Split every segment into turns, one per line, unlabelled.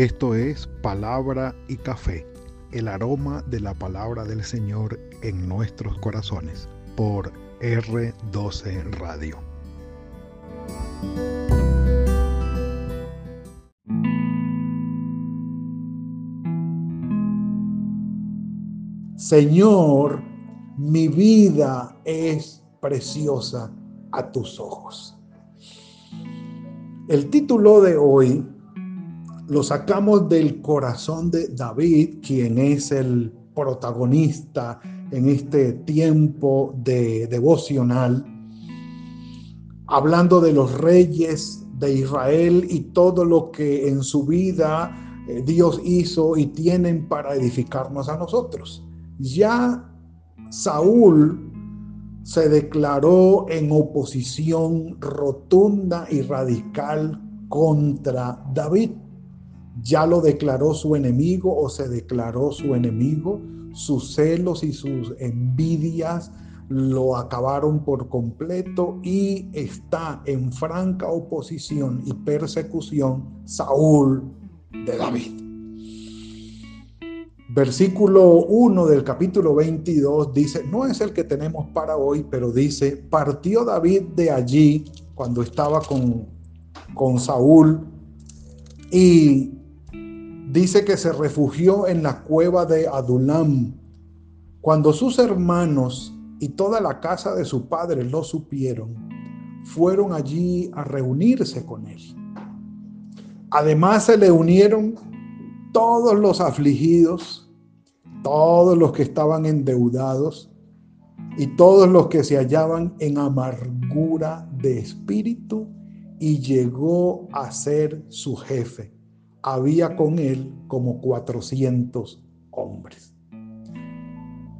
Esto es Palabra y Café, el aroma de la palabra del Señor en nuestros corazones, por R12 Radio.
Señor, mi vida es preciosa a tus ojos. El título de hoy lo sacamos del corazón de David, quien es el protagonista en este tiempo de devocional, hablando de los reyes de Israel y todo lo que en su vida eh, Dios hizo y tienen para edificarnos a nosotros. Ya Saúl se declaró en oposición rotunda y radical contra David. Ya lo declaró su enemigo o se declaró su enemigo. Sus celos y sus envidias lo acabaron por completo y está en franca oposición y persecución Saúl de David. Versículo 1 del capítulo 22 dice, no es el que tenemos para hoy, pero dice, partió David de allí cuando estaba con, con Saúl y dice que se refugió en la cueva de Adulam. Cuando sus hermanos y toda la casa de su padre lo supieron, fueron allí a reunirse con él. Además se le unieron todos los afligidos, todos los que estaban endeudados y todos los que se hallaban en amargura de espíritu y llegó a ser su jefe. Había con él como 400 hombres.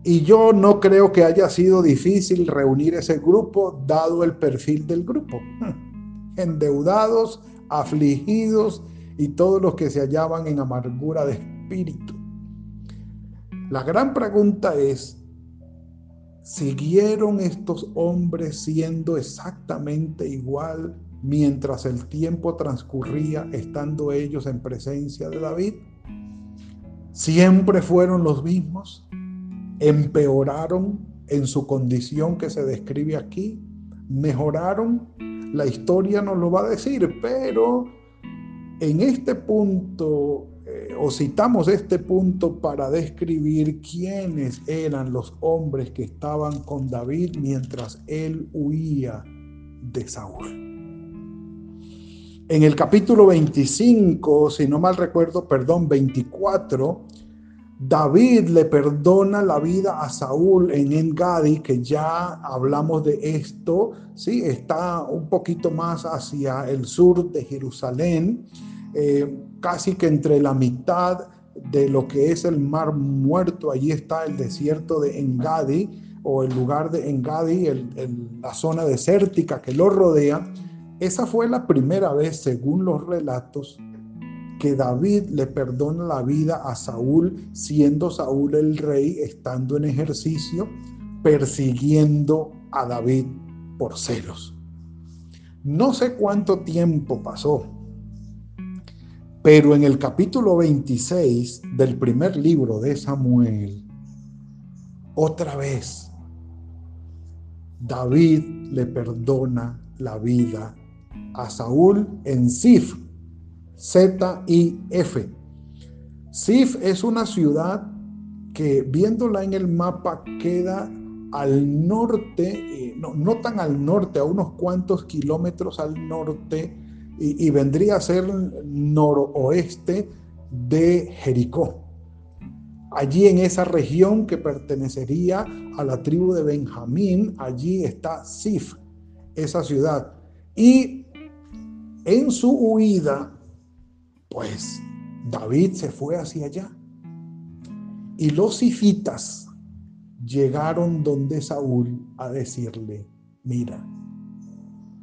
Y yo no creo que haya sido difícil reunir ese grupo dado el perfil del grupo. Endeudados, afligidos y todos los que se hallaban en amargura de espíritu. La gran pregunta es, ¿siguieron estos hombres siendo exactamente igual mientras el tiempo transcurría estando ellos en presencia de David? ¿Siempre fueron los mismos? ¿Empeoraron en su condición que se describe aquí? ¿Mejoraron? La historia nos lo va a decir, pero en este punto, eh, o citamos este punto para describir quiénes eran los hombres que estaban con David mientras él huía de Saúl. En el capítulo 25, si no mal recuerdo, perdón, 24, David le perdona la vida a Saúl en Engadi, que ya hablamos de esto, sí, está un poquito más hacia el sur de Jerusalén. Eh, casi que entre la mitad de lo que es el mar muerto, allí está el desierto de Engadi o el lugar de Engadi, la zona desértica que lo rodea. Esa fue la primera vez, según los relatos, que David le perdona la vida a Saúl, siendo Saúl el rey, estando en ejercicio, persiguiendo a David por celos. No sé cuánto tiempo pasó, pero en el capítulo 26 del primer libro de Samuel, otra vez, David le perdona la vida a Saúl en Sif, Z y F. Sif es una ciudad que viéndola en el mapa queda al norte, eh, no, no tan al norte, a unos cuantos kilómetros al norte y, vendría a ser noroeste de Jericó. Allí en esa región que pertenecería a la tribu de Benjamín, allí está Sif, esa ciudad. Y en su huida, pues David se fue hacia allá. Y los sifitas llegaron donde Saúl a decirle, mira,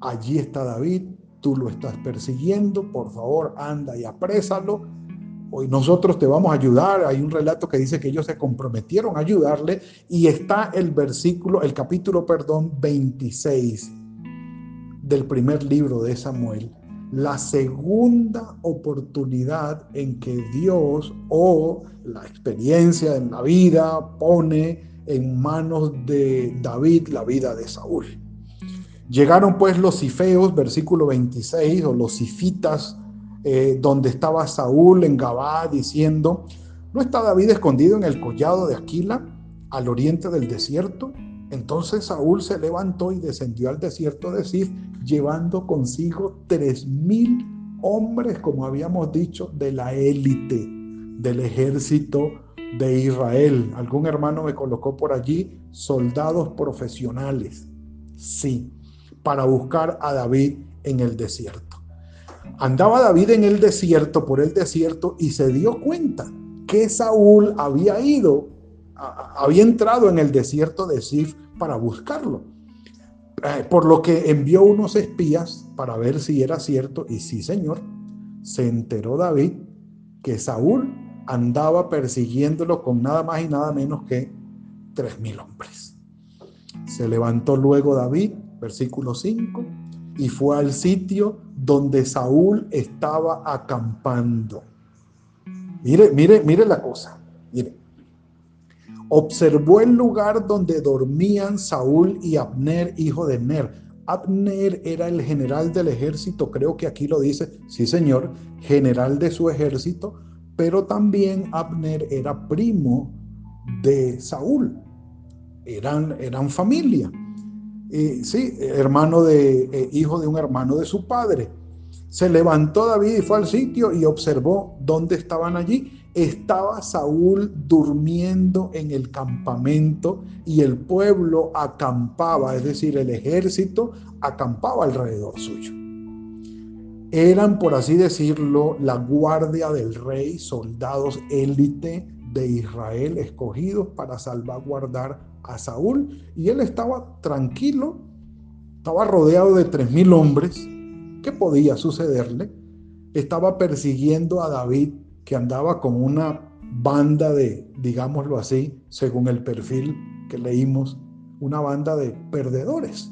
allí está David, tú lo estás persiguiendo, por favor anda y aprésalo. Hoy nosotros te vamos a ayudar. Hay un relato que dice que ellos se comprometieron a ayudarle y está el versículo, el capítulo, perdón, 26 del primer libro de Samuel. La segunda oportunidad en que Dios o la experiencia en la vida pone en manos de David la vida de Saúl. Llegaron pues los cifeos, versículo 26, o los cifitas, eh, donde estaba Saúl en Gabá diciendo, ¿no está David escondido en el collado de Aquila, al oriente del desierto? Entonces Saúl se levantó y descendió al desierto de Sif, llevando consigo tres mil hombres, como habíamos dicho, de la élite del ejército de Israel. Algún hermano me colocó por allí soldados profesionales. Sí, para buscar a David en el desierto. Andaba David en el desierto, por el desierto, y se dio cuenta que Saúl había ido, había entrado en el desierto de Sif para buscarlo. Eh, por lo que envió unos espías para ver si era cierto, y sí, señor, se enteró David que Saúl andaba persiguiéndolo con nada más y nada menos que tres mil hombres. Se levantó luego David, versículo 5, y fue al sitio donde Saúl estaba acampando. Mire, mire, mire la cosa. Mire. Observó el lugar donde dormían Saúl y Abner, hijo de Ner. Abner era el general del ejército, creo que aquí lo dice, sí señor, general de su ejército, pero también Abner era primo de Saúl. Eran, eran familia. Y, sí, hermano de, eh, hijo de un hermano de su padre. Se levantó David y fue al sitio y observó dónde estaban allí. Estaba Saúl durmiendo en el campamento y el pueblo acampaba, es decir, el ejército acampaba alrededor suyo eran, por así decirlo, la guardia del rey, soldados élite de Israel escogidos para salvaguardar a Saúl. Y él estaba tranquilo, estaba rodeado de tres mil hombres. ¿Qué podía sucederle? Estaba persiguiendo a David, que andaba con una banda de, digámoslo así, según el perfil que leímos, una banda de perdedores.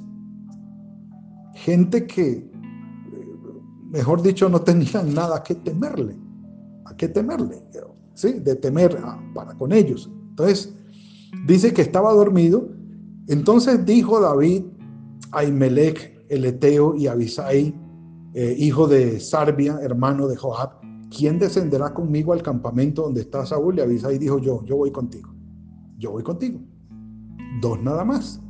Gente que mejor dicho, no tenían nada que temerle. ¿A qué temerle? ¿Sí? De temer para con ellos. Entonces, dice que estaba dormido. Entonces dijo David a Imelec, el Eteo, y Abisai, eh, hijo de Sarbia, hermano de Joab, ¿quién descenderá conmigo al campamento donde está Saúl? Y Abisai dijo yo, yo voy contigo. Yo voy contigo. Dos nada más.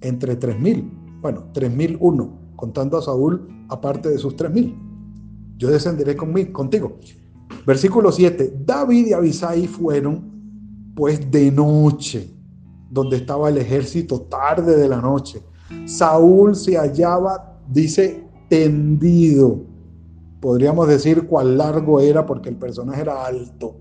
Entre tres mil. Bueno, tres mil uno contando a Saúl aparte de sus tres mil. Yo descenderé conmigo, contigo. Versículo 7. David y Abisai fueron pues de noche, donde estaba el ejército, tarde de la noche. Saúl se hallaba, dice, tendido. Podríamos decir cuán largo era porque el personaje era alto.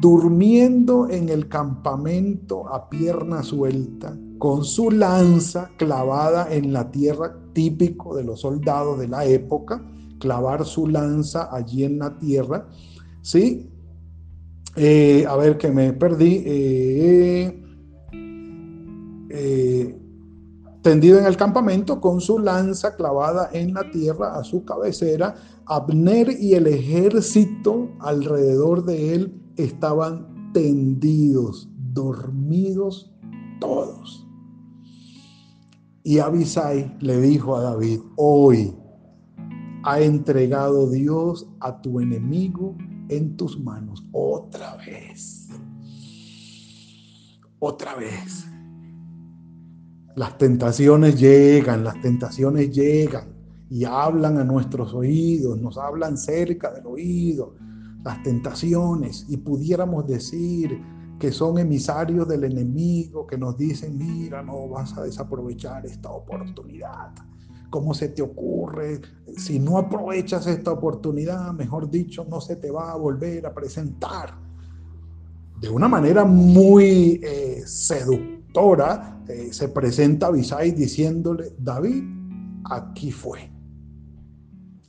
Durmiendo en el campamento a pierna suelta, con su lanza clavada en la tierra, típico de los soldados de la época, clavar su lanza allí en la tierra. ¿Sí? Eh, a ver que me perdí. Eh, eh, tendido en el campamento con su lanza clavada en la tierra a su cabecera, Abner y el ejército alrededor de él estaban tendidos, dormidos todos. Y Abisai le dijo a David, hoy ha entregado Dios a tu enemigo en tus manos. Otra vez. Otra vez. Las tentaciones llegan, las tentaciones llegan y hablan a nuestros oídos, nos hablan cerca del oído, las tentaciones y pudiéramos decir, que son emisarios del enemigo, que nos dicen, mira, no vas a desaprovechar esta oportunidad. ¿Cómo se te ocurre? Si no aprovechas esta oportunidad, mejor dicho, no se te va a volver a presentar. De una manera muy eh, seductora, eh, se presenta Abisai diciéndole, David, aquí fue.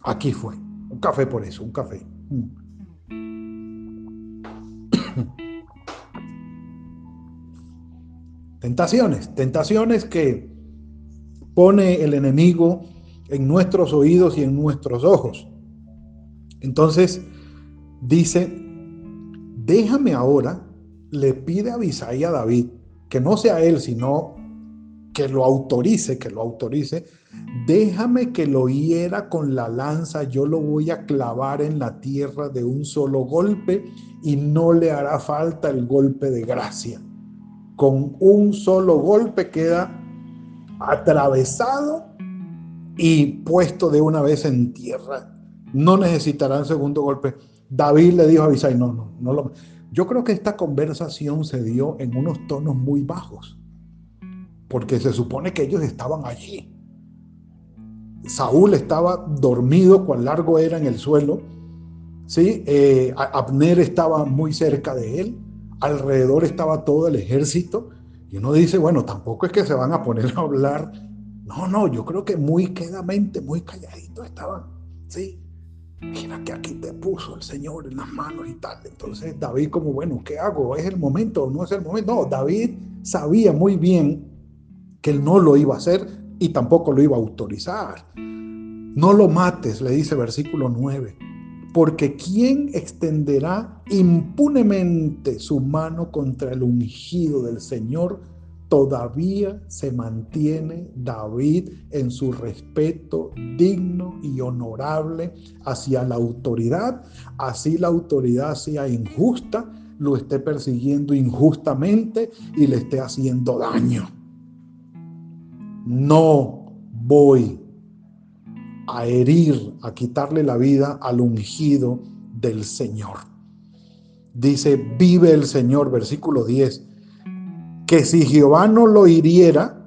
Aquí fue. Un café por eso, un café. Mm. Tentaciones, tentaciones que pone el enemigo en nuestros oídos y en nuestros ojos. Entonces dice, déjame ahora, le pide a Abisai a David, que no sea él, sino que lo autorice, que lo autorice, déjame que lo hiera con la lanza, yo lo voy a clavar en la tierra de un solo golpe y no le hará falta el golpe de gracia. Con un solo golpe queda atravesado y puesto de una vez en tierra. No necesitará el segundo golpe. David le dijo a Abisai, no, no, no lo... Yo creo que esta conversación se dio en unos tonos muy bajos, porque se supone que ellos estaban allí. Saúl estaba dormido, cuán largo era en el suelo. ¿sí? Eh, Abner estaba muy cerca de él, alrededor estaba todo el ejército. Y uno dice, bueno, tampoco es que se van a poner a hablar. No, no, yo creo que muy quedamente, muy calladito estaban. ¿sí? Mira que aquí te puso el Señor en las manos y tal. Entonces David como, bueno, ¿qué hago? ¿Es el momento no es el momento? No, David sabía muy bien que él no lo iba a hacer y tampoco lo iba a autorizar. No lo mates, le dice versículo 9, porque ¿quién extenderá impunemente su mano contra el ungido del Señor? Todavía se mantiene David en su respeto digno y honorable hacia la autoridad, así la autoridad sea injusta, lo esté persiguiendo injustamente y le esté haciendo daño. No voy a herir, a quitarle la vida al ungido del Señor. Dice, vive el Señor, versículo 10 que si Jehová no lo hiriera,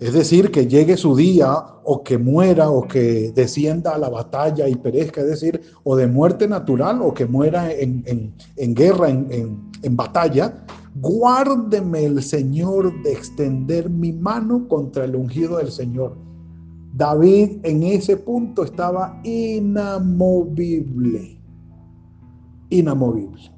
es decir, que llegue su día o que muera o que descienda a la batalla y perezca, es decir, o de muerte natural o que muera en, guerra, en, en batalla, guárdeme el Señor de extender mi mano contra el ungido del Señor. David en ese punto estaba inamovible, inamovible.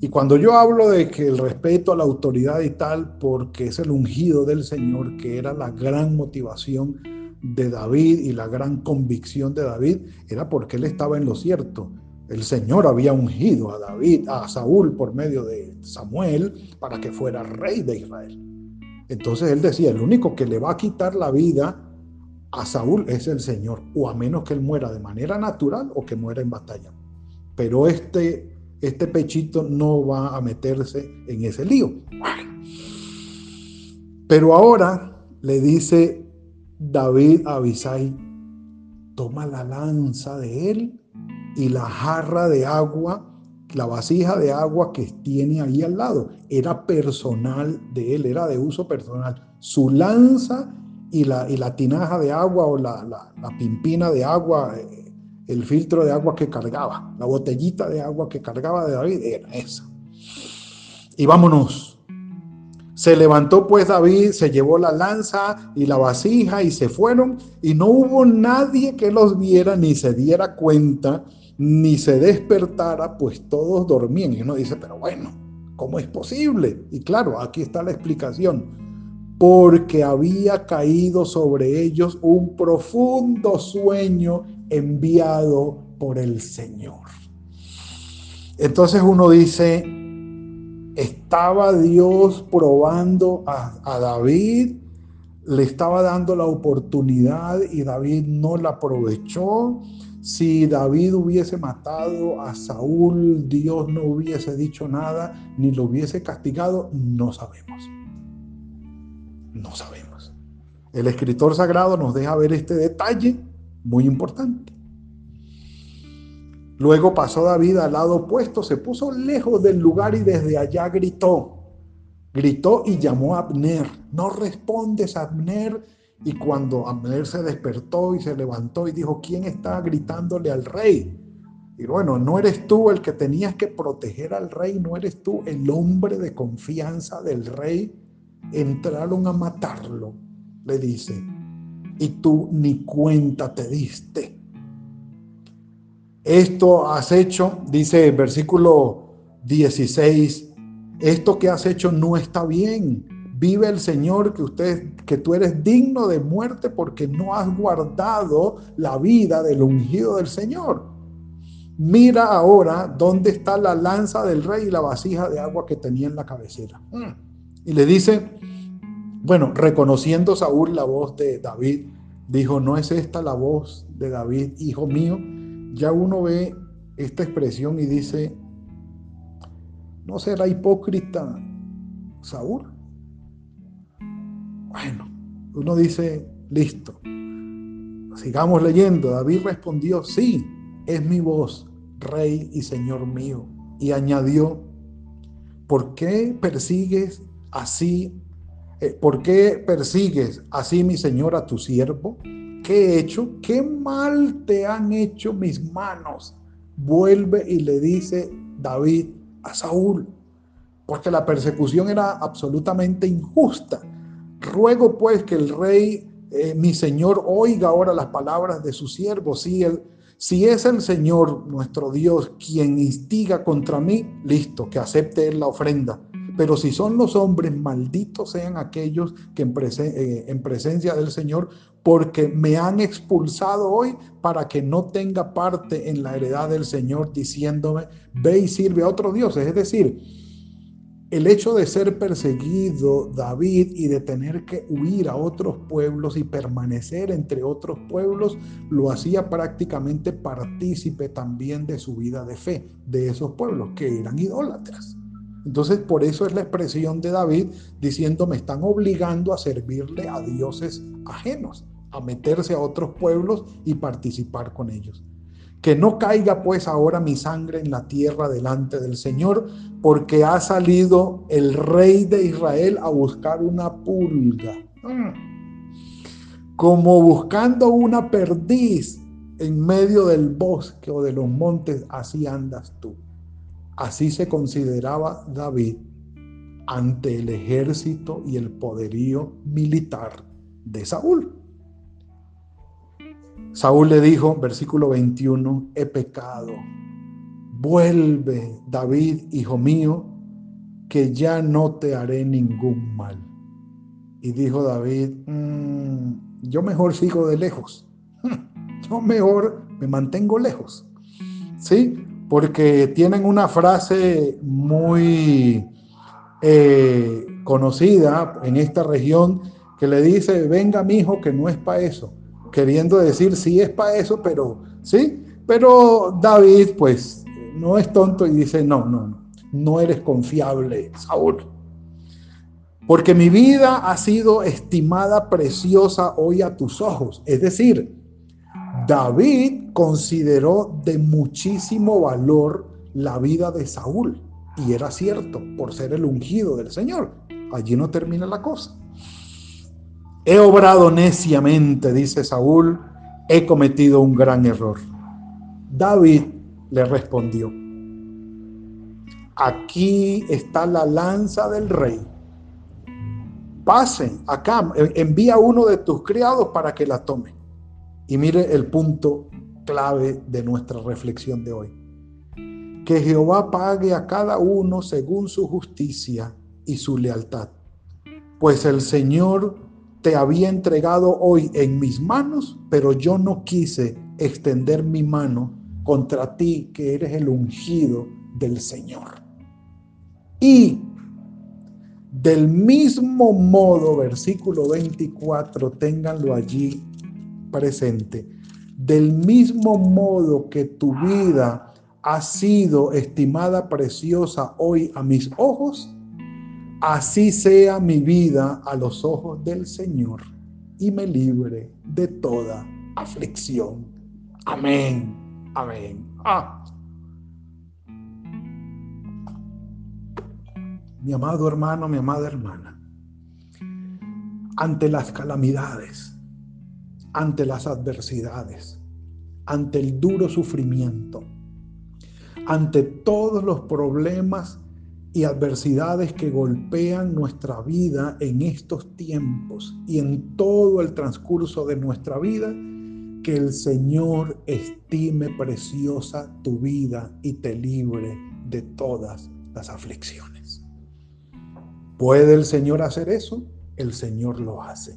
Y cuando yo hablo de que el respeto a la autoridad y tal, porque es el ungido del Señor, que era la gran motivación de David y la gran convicción de David, era porque él estaba en lo cierto. El Señor había ungido a David, a Saúl por medio de Samuel, para que fuera rey de Israel. Entonces él decía, el único que le va a quitar la vida a Saúl es el Señor, o a menos que él muera de manera natural o que muera en batalla. Pero este este pechito no va a meterse en ese lío. Pero ahora le dice David a Abisai, toma la lanza de él y la jarra de agua, la vasija de agua que tiene ahí al lado. Era personal de él, era de uso personal. Su lanza y la, y la tinaja de agua o la, la, la pimpina de agua el filtro de agua que cargaba, la botellita de agua que cargaba de David era esa. Y vámonos. Se levantó pues David, se llevó la lanza y la vasija y se fueron y no hubo nadie que los viera ni se diera cuenta ni se despertara, pues todos dormían. Y uno dice, pero bueno, ¿cómo es posible? Y claro, aquí está la explicación porque había caído sobre ellos un profundo sueño enviado por el Señor. Entonces uno dice, estaba Dios probando a, David, le estaba dando la oportunidad y David no la aprovechó. Si David hubiese matado a Saúl, Dios no hubiese dicho nada, ni lo hubiese castigado, no sabemos. No sabemos. El escritor sagrado nos deja ver este detalle muy importante. Luego pasó David al lado opuesto, se puso lejos del lugar y desde allá gritó. Gritó y llamó a Abner. No respondes, Abner. Y cuando Abner se despertó y se levantó y dijo, ¿quién está gritándole al rey? Y bueno, no eres tú el que tenías que proteger al rey, no eres tú el hombre de confianza del rey entraron a matarlo, le dice, y tú ni cuenta te diste. Esto has hecho, dice el versículo 16, esto que has hecho no está bien. Vive el Señor que usted que tú eres digno de muerte porque no has guardado la vida del ungido del Señor. Mira ahora dónde está la lanza del rey y la vasija de agua que tenía en la cabecera. Y le dice, bueno, reconociendo Saúl la voz de David, dijo, no es esta la voz de David, hijo mío. Ya uno ve esta expresión y dice, ¿no será hipócrita Saúl? Bueno, uno dice, listo, sigamos leyendo. David respondió, sí, es mi voz, rey y señor mío. Y añadió, ¿por qué persigues así ¿Por qué persigues así, mi Señor, a tu siervo? ¿Qué he hecho? ¿Qué mal te han hecho mis manos? Vuelve y le dice David a Saúl, porque la persecución era absolutamente injusta. Ruego pues que el rey, eh, mi Señor, oiga ahora las palabras de su siervo. Si, el, si es el Señor, nuestro Dios, quien instiga contra mí, listo, que acepte la ofrenda pero si son los hombres, malditos sean aquellos que eh, en, presencia del Señor, porque me han expulsado hoy para que no tenga parte en la heredad del Señor, diciéndome, ve y sirve a otros dioses. Es decir, el hecho de ser perseguido David y de tener que huir a otros pueblos y permanecer entre otros pueblos, lo hacía prácticamente partícipe también de su vida de fe, de esos pueblos que eran idólatras. Entonces, por eso es la expresión de David diciendo, me están obligando a servirle a dioses ajenos, a meterse a otros pueblos y participar con ellos. Que no caiga pues ahora mi sangre en la tierra delante del Señor, porque ha salido el rey de Israel a buscar una pulga. Como buscando una perdiz en medio del bosque o de los montes, así andas tú. Así se consideraba David ante el ejército y el poderío militar de Saúl. Saúl le dijo, versículo 21, he pecado. Vuelve, David, hijo mío, que ya no te haré ningún mal. Y dijo David, mm, yo mejor sigo de lejos. Yo mejor me mantengo lejos. ¿Sí? Porque tienen una frase muy eh, conocida en esta región que le dice, venga mi hijo, que no es para eso, queriendo decir, sí es para eso, pero sí, pero David pues no es tonto y dice, no, no, no, no eres confiable, Saúl. Porque mi vida ha sido estimada preciosa hoy a tus ojos. Es decir, David consideró de muchísimo valor la vida de Saúl. Y era cierto, por ser el ungido del Señor. Allí no termina la cosa. He obrado neciamente, dice Saúl, he cometido un gran error. David le respondió, aquí está la lanza del rey. Pasen acá, envía uno de tus criados para que la tome. Y mire el punto clave de nuestra reflexión de hoy. Que Jehová pague a cada uno según su justicia y su lealtad. Pues el Señor te había entregado hoy en mis manos, pero yo no quise extender mi mano contra ti, que eres el ungido del Señor. Y del mismo modo, versículo 24, ténganlo allí presente. Del mismo modo que tu vida ha sido estimada preciosa hoy a mis ojos, así sea mi vida a los ojos del Señor y me libre de toda aflicción. Amén. Amén. Ah. Mi amado hermano, mi amada hermana, ante las calamidades, ante las adversidades, ante el duro sufrimiento, ante todos los problemas y adversidades que golpean nuestra vida en estos tiempos y en todo el transcurso de nuestra vida, que el Señor estime preciosa tu vida y te libre de todas las aflicciones. ¿Puede el Señor hacer eso? El Señor lo hace.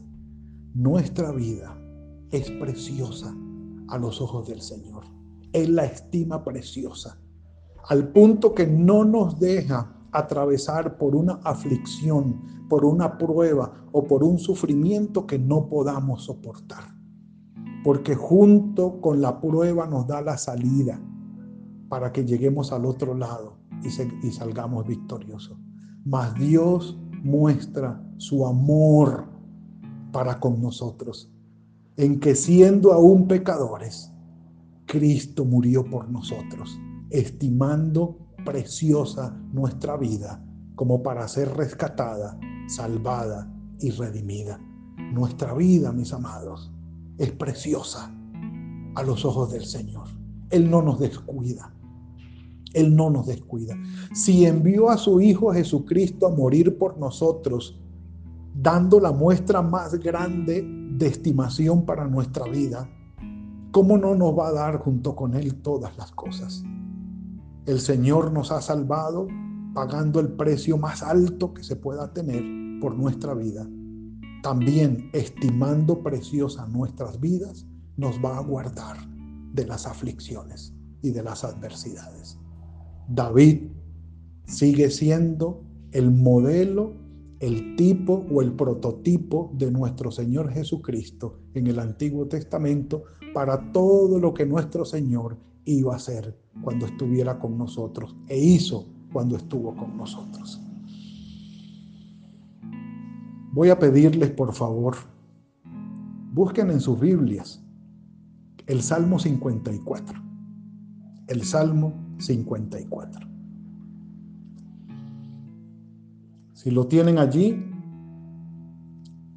Nuestra vida es preciosa a los ojos del Señor. Él la estima preciosa, al punto que no nos deja atravesar por una aflicción, por una prueba o por un sufrimiento que no podamos soportar. Porque junto con la prueba nos da la salida para que lleguemos al otro lado y, salgamos victoriosos. Mas Dios muestra su amor para con nosotros, en que siendo aún pecadores, Cristo murió por nosotros, estimando preciosa nuestra vida como para ser rescatada, salvada y redimida. Nuestra vida, mis amados, es preciosa a los ojos del Señor. Él no nos descuida. Él no nos descuida. Si envió a su Hijo Jesucristo a morir por nosotros, dando la muestra más grande estimación para nuestra vida, ¿cómo no nos va a dar junto con Él todas las cosas? El Señor nos ha salvado pagando el precio más alto que se pueda tener por nuestra vida. También estimando preciosas nuestras vidas, nos va a guardar de las aflicciones y de las adversidades. David sigue siendo el modelo, el tipo o el prototipo de nuestro Señor Jesucristo en el Antiguo Testamento para todo lo que nuestro Señor iba a hacer cuando estuviera con nosotros e hizo cuando estuvo con nosotros. Voy a pedirles, por favor, busquen en sus Biblias el Salmo 54. El Salmo 54. Si lo tienen allí,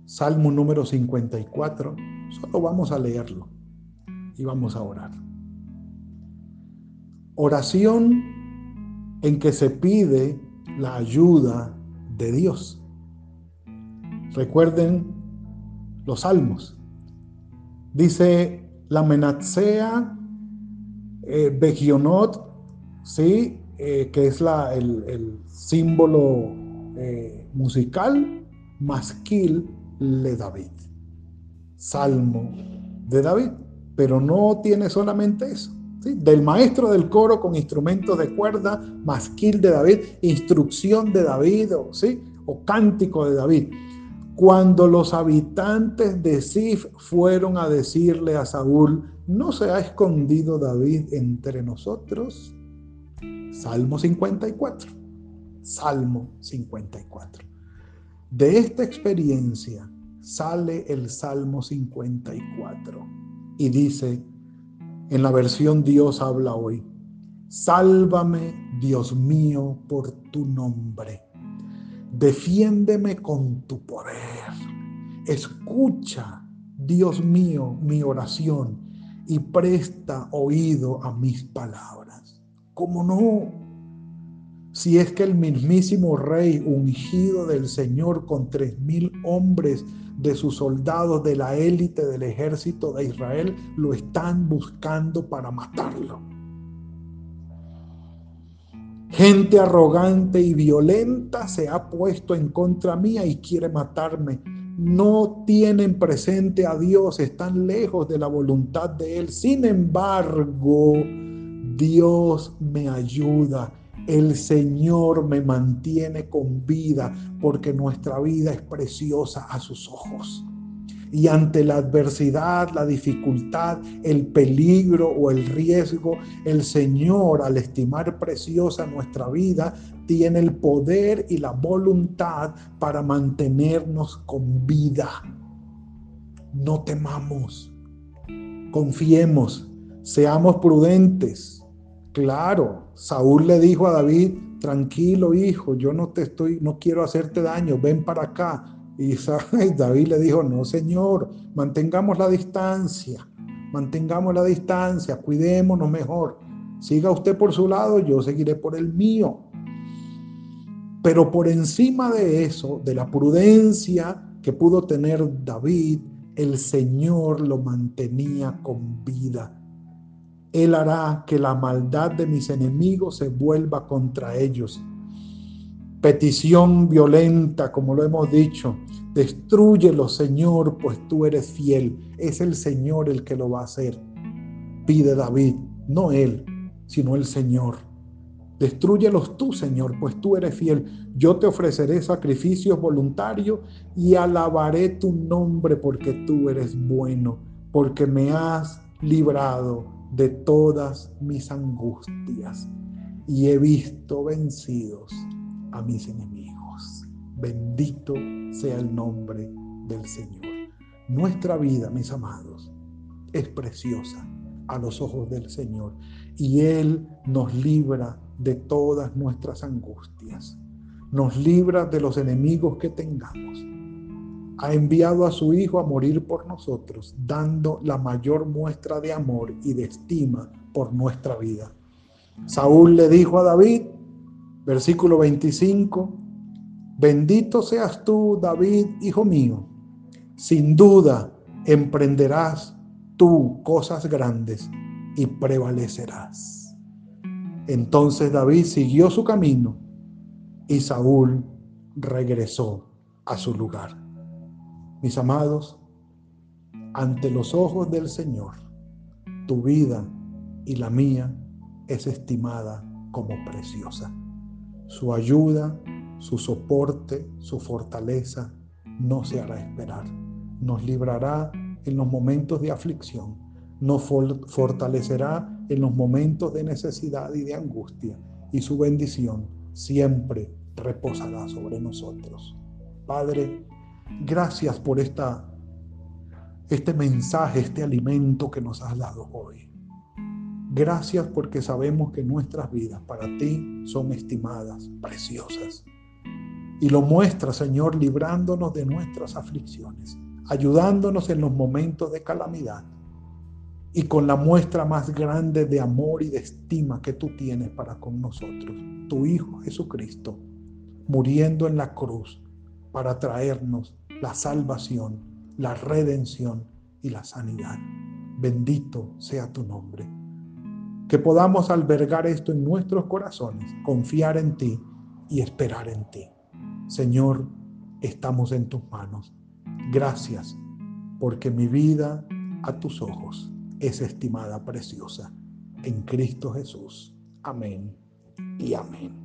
Salmo número 54, solo vamos a leerlo y vamos a orar. Oración en que se pide la ayuda de Dios. Recuerden los salmos. Dice la menatsea eh, Begionot ¿sí? Eh, que es la, el, símbolo eh, musical, masquil de David, salmo de David, pero no tiene solamente eso. ¿sí? Del maestro del coro con instrumentos de cuerda, masquil de David, instrucción de David, ¿sí? o cántico de David. Cuando los habitantes de Sif fueron a decirle a Saúl, ¿no se ha escondido David entre nosotros? Salmo 54. Salmo 54. De esta experiencia sale el Salmo 54 y dice, en la versión Dios habla hoy, sálvame Dios mío por tu nombre, defiéndeme con tu poder, escucha Dios mío mi oración y presta oído a mis palabras. ¿Cómo no? Si es que el mismísimo rey ungido del Señor con tres mil hombres de sus soldados de la élite del ejército de Israel lo están buscando para matarlo. Gente arrogante y violenta se ha puesto en contra mía y quiere matarme. No tienen presente a Dios, están lejos de la voluntad de Él. Sin embargo, Dios me ayuda. El Señor me mantiene con vida porque nuestra vida es preciosa a sus ojos. Y ante la adversidad, la dificultad, el peligro o el riesgo, el Señor, al estimar preciosa nuestra vida, tiene el poder y la voluntad para mantenernos con vida. No temamos, confiemos, seamos prudentes Claro, Saúl le dijo a David, tranquilo hijo, yo no te estoy, no quiero hacerte daño, ven para acá. Y David le dijo, no señor, mantengamos la distancia, mantengamos la distancia, cuidémonos mejor. Siga usted por su lado, yo seguiré por el mío. Pero por encima de eso, de la prudencia que pudo tener David, el Señor lo mantenía con vida él hará que la maldad de mis enemigos se vuelva contra ellos. petición violenta, como lo hemos dicho. Destrúyelo, Señor, pues tú eres fiel. Es el Señor el que lo va a hacer. Pide David, no él, sino el Señor. Destruyelos tú, Señor, pues tú eres fiel. Yo te ofreceré sacrificios voluntarios y alabaré tu nombre porque tú eres bueno, porque me has librado de todas mis angustias y he visto vencidos a mis enemigos. Bendito sea el nombre del Señor. Nuestra vida, mis amados, es preciosa a los ojos del Señor y Él nos libra de todas nuestras angustias, nos libra de los enemigos que tengamos. Ha enviado a su Hijo a morir por nosotros, dando la mayor muestra de amor y de estima por nuestra vida. Saúl le dijo a David, versículo 25, bendito seas tú, David, hijo mío, sin duda emprenderás tú cosas grandes y prevalecerás. Entonces David siguió su camino y Saúl regresó a su lugar. Mis amados, ante los ojos del Señor, tu vida y la mía es estimada como preciosa. Su ayuda, su soporte, su fortaleza no se hará esperar. Nos librará en los momentos de aflicción, nos fortalecerá en los momentos de necesidad y de angustia, y su bendición siempre reposará sobre nosotros. Padre, gracias por esta, este mensaje, este alimento que nos has dado hoy. Gracias porque sabemos que nuestras vidas para ti son estimadas, preciosas. Y lo muestra, Señor, librándonos de nuestras aflicciones ayudándonos en los momentos de calamidad y con la muestra más grande de amor y de estima que tú tienes para con nosotros, tu Hijo Jesucristo, muriendo en la cruz para traernos la salvación, la redención y la sanidad. Bendito sea tu nombre. Que podamos albergar esto en nuestros corazones, confiar en ti y esperar en ti. Señor, estamos en tus manos. Gracias, porque mi vida a tus ojos es estimada preciosa en Cristo Jesús. Amén y amén.